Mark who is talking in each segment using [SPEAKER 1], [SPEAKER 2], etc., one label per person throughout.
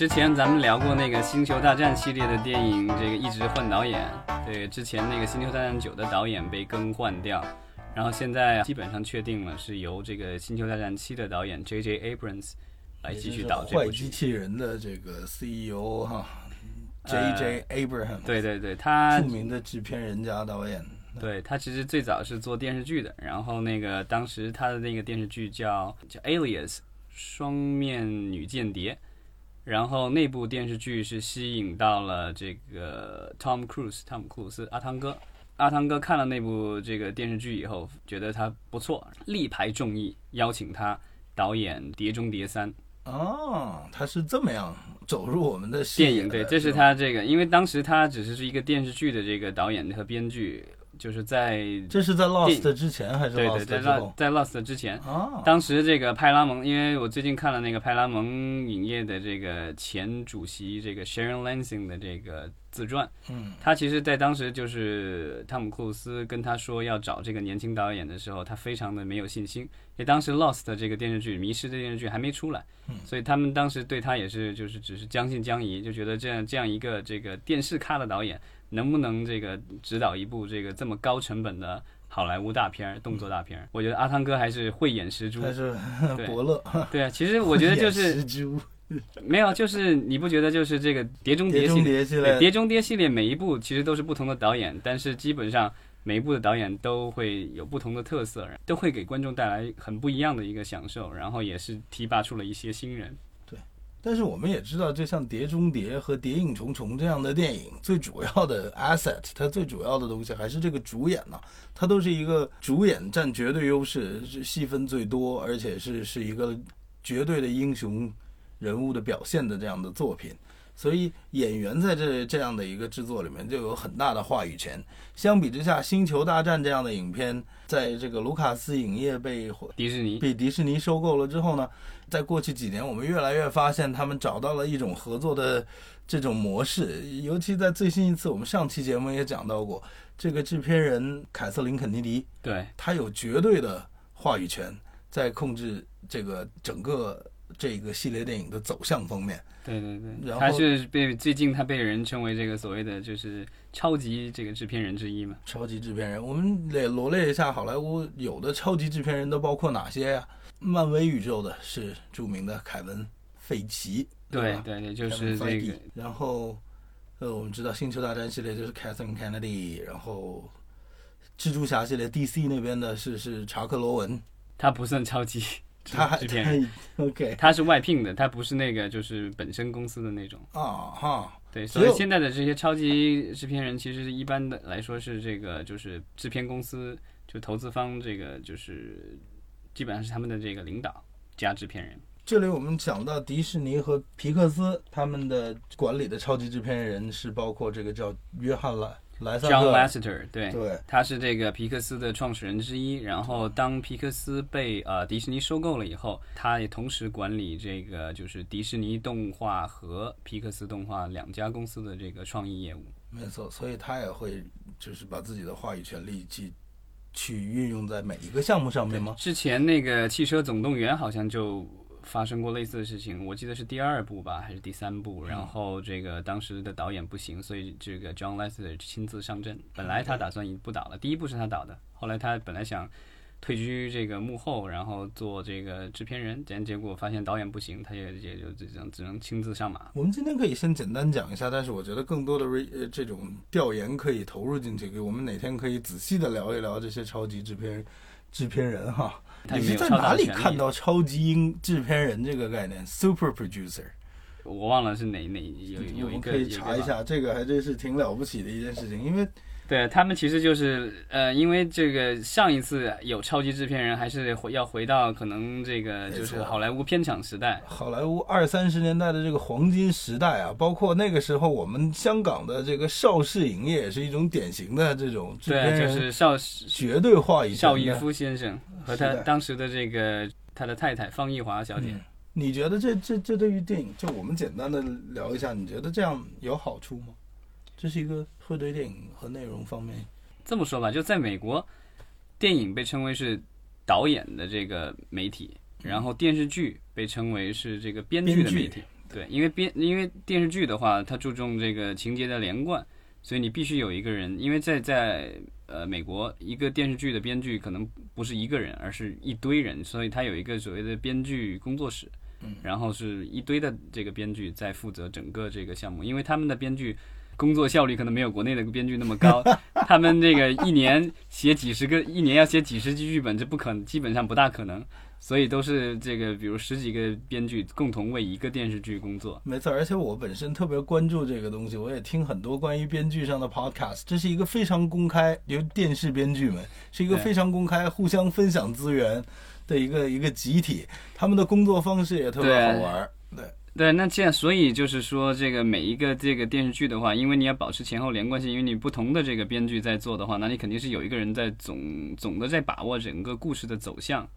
[SPEAKER 1] 之前咱们聊过那个《星球大战》系列的电影，这个一直换导演。对，之前那个《星球大战九》的导演被更换掉，然后现在基本上确定了是由这个《星球大战七》的导演 J.J. Abrams 来继续导这部剧。
[SPEAKER 2] 坏机器人的这个 CEO 哈，J.J. Abrams，
[SPEAKER 1] 对对对，他
[SPEAKER 2] 著名的制片人加导演。
[SPEAKER 1] 对他其实最早是做电视剧的，然后那个当时他的那个电视剧叫叫 Alias 双面女间谍，然后那部电视剧是吸引到了这个 Tom Cruise 汤姆克鲁斯阿汤哥，阿汤哥看了那部这个电视剧以后，觉得他不错，力排众议邀请他导演《碟中谍三》。
[SPEAKER 2] 哦，他是这么样走入我们的
[SPEAKER 1] 电影，对，这是他这个，因为当时他只是是一个电视剧的这个导演和编剧。就是在
[SPEAKER 2] 这是在 Lost 之前还是
[SPEAKER 1] 对对在在 Lost 之前啊？当时这个派拉蒙，因为我最近看了那个派拉蒙影业的这个前主席这个 Sharon Lansing 的这个自传，
[SPEAKER 2] 嗯，
[SPEAKER 1] 他其实，在当时就是汤姆克鲁斯跟他说要找这个年轻导演的时候，他非常的没有信心，因为当时 Lost 这个电视剧迷失的电视剧还没出来，
[SPEAKER 2] 嗯，
[SPEAKER 1] 所以他们当时对他也是就是只是将信将疑，就觉得这样这样一个这个电视咖的导演。能不能这个指导一部这个这么高成本的好莱坞大片儿动作大片儿我觉得阿汤哥还是慧眼识珠，
[SPEAKER 2] 还是伯乐。
[SPEAKER 1] 对啊，其实我觉得就是 没有，就是你不觉得就是这个《碟中谍》系列，《碟中谍》系列每一部其实都是不同的导演，但是基本上每一部的导演都会有不同的特色，都会给观众带来很不一样的一个享受，然后也是提拔出了一些新人。
[SPEAKER 2] 对但是我们也知道，就像《碟中谍》和《谍影重重》这样的电影，最主要的 asset，它最主要的东西还是这个主演呢。它都是一个主演占绝对优势，是戏份最多，而且是是一个绝对的英雄人物的表现的这样的作品。所以演员在这这样的一个制作里面就有很大的话语权。相比之下，《星球大战》这样的影片，在这个卢卡斯影业被
[SPEAKER 1] 迪士尼
[SPEAKER 2] 被迪士尼收购了之后呢，在过去几年，我们越来越发现他们找到了一种合作的这种模式。尤其在最新一次，我们上期节目也讲到过，这个制片人凯瑟琳肯尼迪，
[SPEAKER 1] 对
[SPEAKER 2] 他有绝对的话语权，在控制这个整个这个系列电影的走向方面。
[SPEAKER 1] 对对对，
[SPEAKER 2] 然后
[SPEAKER 1] 他是被最近他被人称为这个所谓的就是超级这个制片人之一嘛。
[SPEAKER 2] 超级制片人，我们得罗列一下好莱坞有的超级制片人都包括哪些呀？漫威宇宙的是著名的凯文·费奇，
[SPEAKER 1] 对对对，就是这个。
[SPEAKER 2] 然后，呃，我们知道星球大战系列就是 Kathleen Kennedy，然后蜘蛛侠系列 DC 那边的是是查克·罗文，
[SPEAKER 1] 他不算超级。
[SPEAKER 2] 他
[SPEAKER 1] 制片人
[SPEAKER 2] ，OK，
[SPEAKER 1] 他是外聘的，他不是那个就是本身公司的那种
[SPEAKER 2] 啊哈。
[SPEAKER 1] 对，所以现在的这些超级制片人，其实一般的来说是这个就是制片公司就投资方这个就是基本上是他们的这个领导加制片人。
[SPEAKER 2] 这里我们讲到迪士尼和皮克斯他们的管理的超级制片人是包括这个叫约翰莱。
[SPEAKER 1] John Lasseter，对，
[SPEAKER 2] 对，
[SPEAKER 1] 他是这个皮克斯的创始人之一。然后，当皮克斯被呃迪士尼收购了以后，他也同时管理这个就是迪士尼动画和皮克斯动画两家公司的这个创意业务。
[SPEAKER 2] 没错，所以他也会就是把自己的话语权力去去运用在每一个项目上面吗？
[SPEAKER 1] 之前那个汽车总动员好像就。发生过类似的事情，我记得是第二部吧，还是第三部？然后这个当时的导演不行，所以这个 John Lasseter 亲自上阵。本来他打算不导了，第一部是他导的，后来他本来想退居这个幕后，然后做这个制片人，但结果发现导演不行，他也也就只能只能亲自上马。
[SPEAKER 2] 我们今天可以先简单讲一下，但是我觉得更多的呃这种调研可以投入进去，我们哪天可以仔细的聊一聊这些超级制片制片人哈。你是在哪里看到“超级英制片人”这个概念？Super producer，
[SPEAKER 1] 我忘了是哪哪有有一个
[SPEAKER 2] 可以查一下，这个还真是挺了不起的一件事情，因为。
[SPEAKER 1] 对他们其实就是呃，因为这个上一次有超级制片人，还是回要回到可能这个就是好莱坞片场时代，
[SPEAKER 2] 好莱坞二三十年代的这个黄金时代啊，包括那个时候我们香港的这个邵氏影业也是一种典型的这种制片
[SPEAKER 1] 人，就是邵
[SPEAKER 2] 绝对话语
[SPEAKER 1] 邵逸夫先生和他当时的这个他的太太方逸华小姐。
[SPEAKER 2] 你觉得这这这对于电影，就我们简单的聊一下，你觉得这样有好处吗？这是一个会对电影和内容方面，
[SPEAKER 1] 这么说吧，就在美国，电影被称为是导演的这个媒体，然后电视剧被称为是这个编剧的媒体。对，因为编因为电视剧的话，它注重这个情节的连贯，所以你必须有一个人，因为在在呃美国，一个电视剧的编剧可能不是一个人，而是一堆人，所以他有一个所谓的编剧工作室，
[SPEAKER 2] 嗯，
[SPEAKER 1] 然后是一堆的这个编剧在负责整个这个项目，因为他们的编剧。工作效率可能没有国内的编剧那么高，他们这个一年写几十个，一年要写几十集剧本，这不可能，基本上不大可能，所以都是这个，比如十几个编剧共同为一个电视剧工作。
[SPEAKER 2] 没错，而且我本身特别关注这个东西，我也听很多关于编剧上的 podcast，这是一个非常公开，由电视编剧们是一个非常公开、互相分享资源的一个一个集体，他们的工作方式也特别好玩。对。
[SPEAKER 1] 对，那这样，所以就是说，这个每一个这个电视剧的话，因为你要保持前后连贯性，因为你不同的这个编剧在做的话，那你肯定是有一个人在总总的在把握整个故事的走向，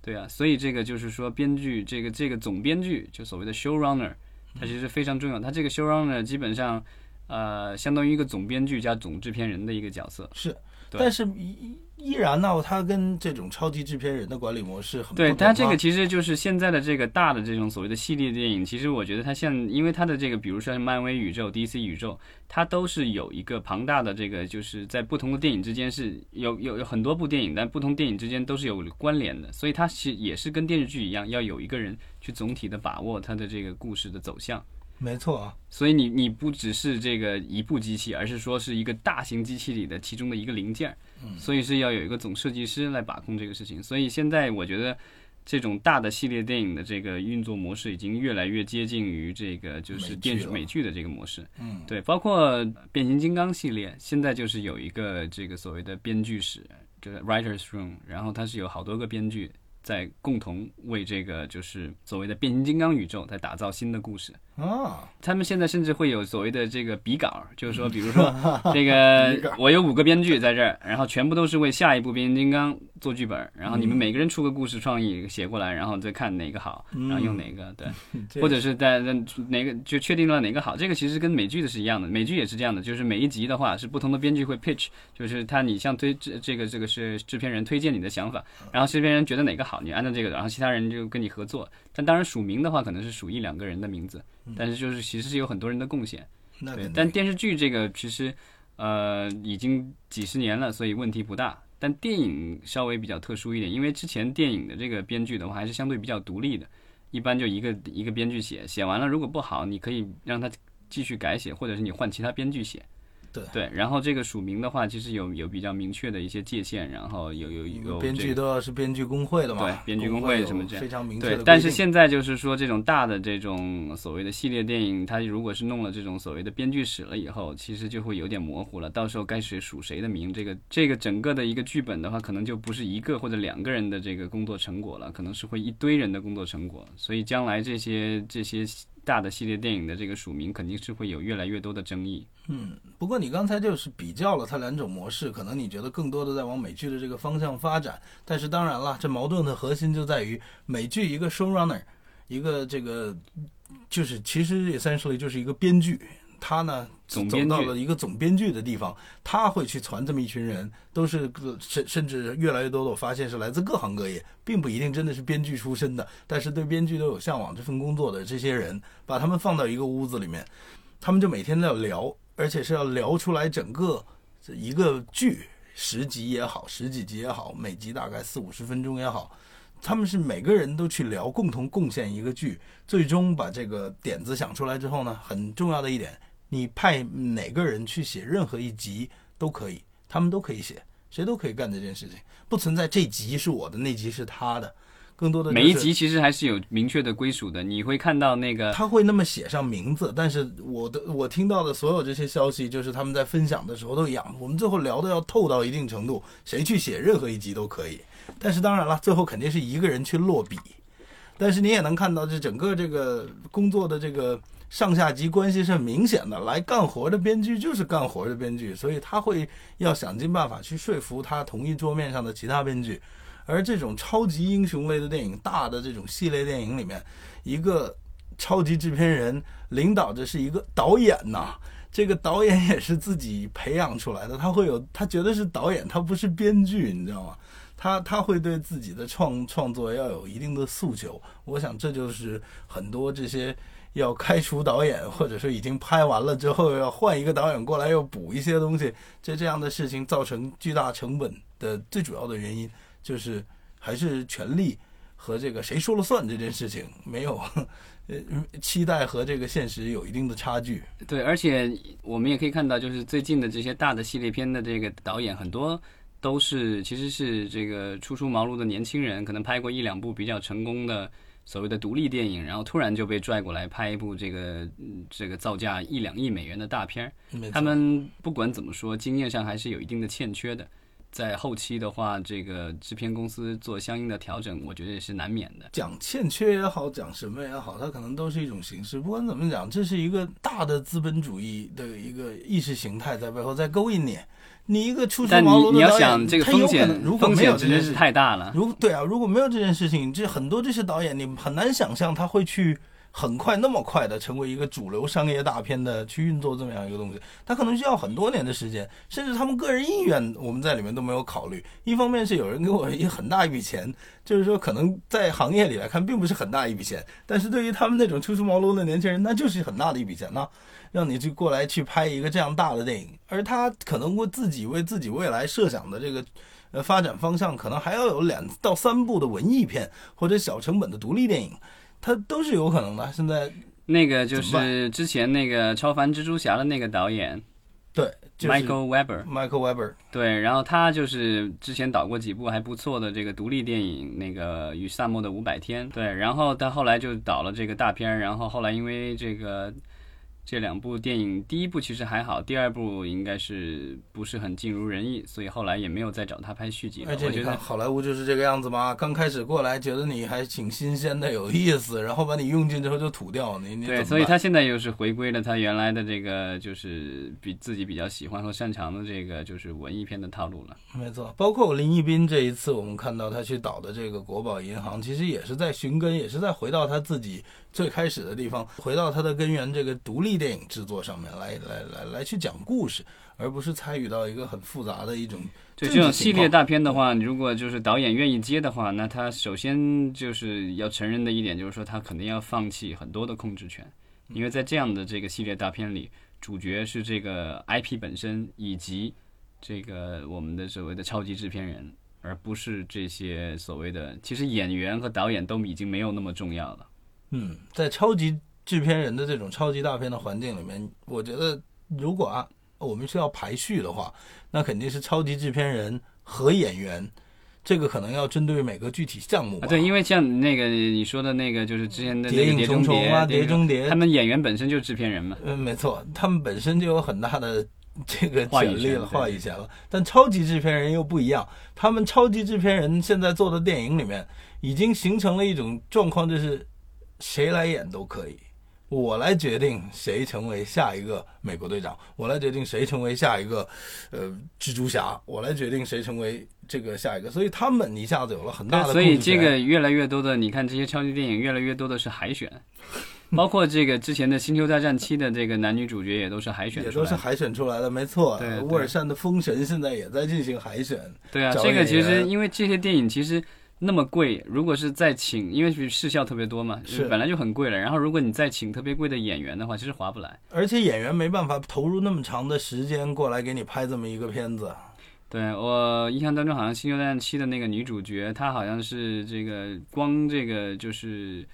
[SPEAKER 1] 对啊，所以这个就是说，编剧这个这个总编剧，就所谓的 showrunner，他其实非常重要。他这个 showrunner 基本上，呃，相当于一个总编剧加总制片人的一个角色。
[SPEAKER 2] 是，但是依。依然呢，它跟这种超级制片人的管理模式很
[SPEAKER 1] 对。它这个其实就是现在的这个大的这种所谓的系列电影。其实我觉得它像，因为它的这个，比如说漫威宇宙、DC 宇宙，它都是有一个庞大的这个，就是在不同的电影之间是有有有很多部电影，但不同电影之间都是有关联的。所以它其实也是跟电视剧一样，要有一个人去总体的把握它的这个故事的走向。
[SPEAKER 2] 没错啊，
[SPEAKER 1] 所以你你不只是这个一部机器，而是说是一个大型机器里的其中的一个零件。嗯所以是要有一个总设计师来把控这个事情。所以现在我觉得，这种大的系列电影的这个运作模式已经越来越接近于这个就是电视美剧的这个模式。
[SPEAKER 2] 嗯，
[SPEAKER 1] 对，包括变形金刚系列，现在就是有一个这个所谓的编剧室，就是 writers room，然后它是有好多个编剧。在共同为这个就是所谓的变形金刚宇宙在打造新的故事
[SPEAKER 2] 啊！
[SPEAKER 1] 他们现在甚至会有所谓的这个笔稿，就是说，比如说 这个我有五个编剧在这儿，然后全部都是为下一部变形金刚做剧本，然后你们每个人出个故事创意写过来，然后再看哪个好，然后用哪个对，或者是在哪个就确定了哪个好。这个其实跟美剧的是一样的，美剧也是这样的，就是每一集的话是不同的编剧会 pitch，就是他你像推这这个这个是制片人推荐你的想法，然后制片人觉得哪个好。你按照这个，然后其他人就跟你合作。但当然署名的话，可能是署一两个人的名字，但是就是其实是有很多人的贡献。对，但电视剧这个其实呃已经几十年了，所以问题不大。但电影稍微比较特殊一点，因为之前电影的这个编剧的话还是相对比较独立的，一般就一个一个编剧写，写完了如果不好，你可以让他继续改写，或者是你换其他编剧写。
[SPEAKER 2] 对
[SPEAKER 1] 对，然后这个署名的话，其实有有比较明确的一些界限，然后有有有
[SPEAKER 2] 编剧都要是编剧工会的嘛，
[SPEAKER 1] 对，编剧工会什么这样
[SPEAKER 2] 非常明确
[SPEAKER 1] 对，但是现在就是说这种大的这种所谓的系列电影，它如果是弄了这种所谓的编剧史了以后，其实就会有点模糊了。到时候该谁署谁的名，这个这个整个的一个剧本的话，可能就不是一个或者两个人的这个工作成果了，可能是会一堆人的工作成果。所以将来这些这些。大的系列电影的这个署名肯定是会有越来越多的争议。
[SPEAKER 2] 嗯，不过你刚才就是比较了它两种模式，可能你觉得更多的在往美剧的这个方向发展。但是当然了，这矛盾的核心就在于美剧一个 showrunner，一个这个就是其实也算说就是一个编剧。他呢，走到了一个总编剧的地方，他会去传这么一群人，都是甚甚至越来越多的，我发现是来自各行各业，并不一定真的是编剧出身的，但是对编剧都有向往这份工作的这些人，把他们放到一个屋子里面，他们就每天都要聊，而且是要聊出来整个一个剧，十集也好，十几集也好，每集大概四五十分钟也好，他们是每个人都去聊，共同贡献一个剧，最终把这个点子想出来之后呢，很重要的一点。你派哪个人去写任何一集都可以，他们都可以写，谁都可以干这件事情，不存在这集是我的，那集是他的。更多的
[SPEAKER 1] 每一集其实还是有明确的归属的，你会看到那个
[SPEAKER 2] 他会那么写上名字，但是我的我听到的所有这些消息，就是他们在分享的时候都一样。我们最后聊的要透到一定程度，谁去写任何一集都可以，但是当然了，最后肯定是一个人去落笔。但是你也能看到，这整个这个工作的这个。上下级关系是很明显的，来干活的编剧就是干活的编剧，所以他会要想尽办法去说服他同一桌面上的其他编剧。而这种超级英雄类的电影，大的这种系列电影里面，一个超级制片人领导着是一个导演呐，这个导演也是自己培养出来的，他会有他觉得是导演，他不是编剧，你知道吗？他他会对自己的创创作要有一定的诉求。我想这就是很多这些要开除导演，或者说已经拍完了之后要换一个导演过来又补一些东西，这这样的事情造成巨大成本的最主要的原因，就是还是权力和这个谁说了算这件事情没有。呃，期待和这个现实有一定的差距。
[SPEAKER 1] 对，而且我们也可以看到，就是最近的这些大的系列片的这个导演，很多都是其实是这个初出茅庐的年轻人，可能拍过一两部比较成功的所谓的独立电影，然后突然就被拽过来拍一部这个这个造价一两亿美元的大片儿。他们不管怎么说，经验上还是有一定的欠缺的。在后期的话，这个制片公司做相应的调整，我觉得也是难免的。
[SPEAKER 2] 讲欠缺也好，讲什么也好，它可能都是一种形式。不管怎么讲，这是一个大的资本主义的一个意识形态在背后在勾引你。你一个初出茅庐
[SPEAKER 1] 的导演，他
[SPEAKER 2] 有可能如果没有这件事
[SPEAKER 1] 太大了。
[SPEAKER 2] 如对啊，如果没有这件事情，这很多这些导演，你很难想象他会去。很快那么快的成为一个主流商业大片的去运作这么样一个东西，它可能需要很多年的时间，甚至他们个人意愿我们在里面都没有考虑。一方面是有人给我一很大一笔钱，就是说可能在行业里来看并不是很大一笔钱，但是对于他们那种初出茅庐的年轻人，那就是很大的一笔钱呢，让你去过来去拍一个这样大的电影，而他可能为自己为自己未来设想的这个呃发展方向，可能还要有两到三部的文艺片或者小成本的独立电影。他都是有可能的。现在
[SPEAKER 1] 那个就是之前那个超凡蜘蛛侠的那个导演，
[SPEAKER 2] 对
[SPEAKER 1] ，Michael Weber，Michael
[SPEAKER 2] Weber，
[SPEAKER 1] 对，然后他就是之前导过几部还不错的这个独立电影，那个《与萨默的五百天》，对，然后他后来就导了这个大片，然后后来因为这个。这两部电影，第一部其实还好，第二部应该是不是很尽如人意，所以后来也没有再找他拍续集。
[SPEAKER 2] 而且你看，好莱坞就是这个样子嘛，刚开始过来觉得你还挺新鲜的、有意思，然后把你用尽之后就吐掉你。你
[SPEAKER 1] 对，所以他现在又是回归了他原来的这个，就是比自己比较喜欢和擅长的这个，就是文艺片的套路了。
[SPEAKER 2] 没错，包括林一斌这一次，我们看到他去导的这个国宝银行，其实也是在寻根，也是在回到他自己。最开始的地方，回到它的根源，这个独立电影制作上面来，来，来，来去讲故事，而不是参与到一个很复杂的一种。
[SPEAKER 1] 对这种系列大片的话，如果就是导演愿意接的话，那他首先就是要承认的一点，就是说他肯定要放弃很多的控制权，因为在这样的这个系列大片里，主角是这个 IP 本身以及这个我们的所谓的超级制片人，而不是这些所谓的，其实演员和导演都已经没有那么重要了。
[SPEAKER 2] 嗯，在超级制片人的这种超级大片的环境里面，我觉得如果啊我们是要排序的话，那肯定是超级制片人和演员，这个可能要针对每个具体项目。
[SPEAKER 1] 对，因为像那个你说的那个，就是之前的《
[SPEAKER 2] 谍影重重》啊，《谍中谍》，
[SPEAKER 1] 他们演员本身就是制片人嘛。
[SPEAKER 2] 嗯，没错，他们本身就有很大的这个权力了，话语权了。但超级制片人又不一样，他们超级制片人现在做的电影里面，已经形成了一种状况，就是。谁来演都可以，我来决定谁成为下一个美国队长，我来决定谁成为下一个，呃，蜘蛛侠，我来决定谁成为这个下一个。所以他们一下子有了很大的。
[SPEAKER 1] 所以这个越来越多的，你看这些超级电影越来越多的是海选，包括这个之前的《星球大战七》的这个男女主角也都是海选，
[SPEAKER 2] 也都是海选出来的，没错。对，沃尔善的《封神》现在也在进行海选。
[SPEAKER 1] 对啊，这个其实因为这些电影其实。那么贵，如果是再请，因为视效特别多嘛，
[SPEAKER 2] 是
[SPEAKER 1] 本来就很贵了。然后如果你再请特别贵的演员的话，其实划不来。
[SPEAKER 2] 而且演员没办法投入那么长的时间过来给你拍这么一个片子。
[SPEAKER 1] 对我印象当中，好像《星球大战七》的那个女主角，她好像是这个光这个就是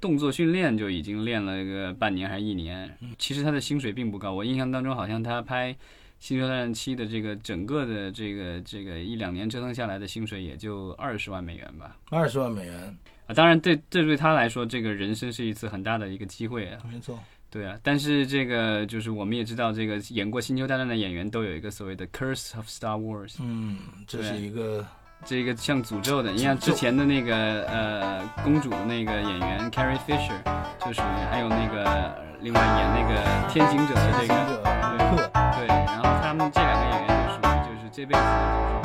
[SPEAKER 1] 动作训练就已经练了个半年还是一年。其实她的薪水并不高，我印象当中好像她拍。《星球大战七》的这个整个的这个这个一两年折腾下来的薪水也就二十万美元吧。
[SPEAKER 2] 二十万美元
[SPEAKER 1] 啊，当然对这对他来说，这个人生是一次很大的一个机会啊。
[SPEAKER 2] 没错。
[SPEAKER 1] 对啊，但是这个就是我们也知道，这个演过《星球大战》的演员都有一个所谓的 “curse of Star Wars”。
[SPEAKER 2] 嗯，这是一个
[SPEAKER 1] 这个像诅咒的。你像之前的那个呃公主那个演员 Carrie Fisher，就属于还有那个另外演那个天行者的这个
[SPEAKER 2] 对。
[SPEAKER 1] 然后他们这两个演员就属于就是这辈子。